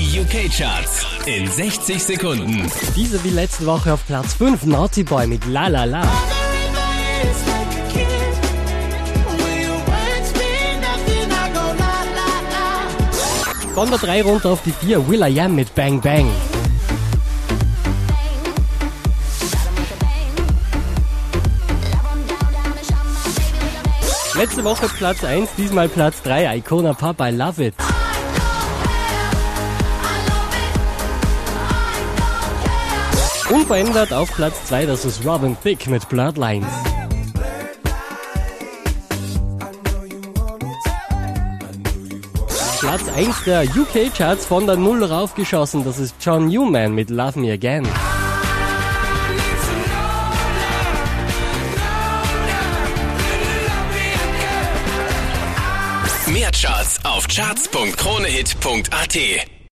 Die UK-Charts in 60 Sekunden. Diese wie letzte Woche auf Platz 5, Naughty Boy mit La La La. Von der 3 runter auf die 4, Will I Am mit Bang Bang. Letzte Woche Platz 1, diesmal Platz 3, Icona Pop, I Love It. Unverändert auf Platz 2, das ist Robin Thicke mit Bloodlines. Platz 1 der UK-Charts von der Null raufgeschossen, das ist John Newman mit Love Me Again. Mehr Charts auf charts.kronehit.at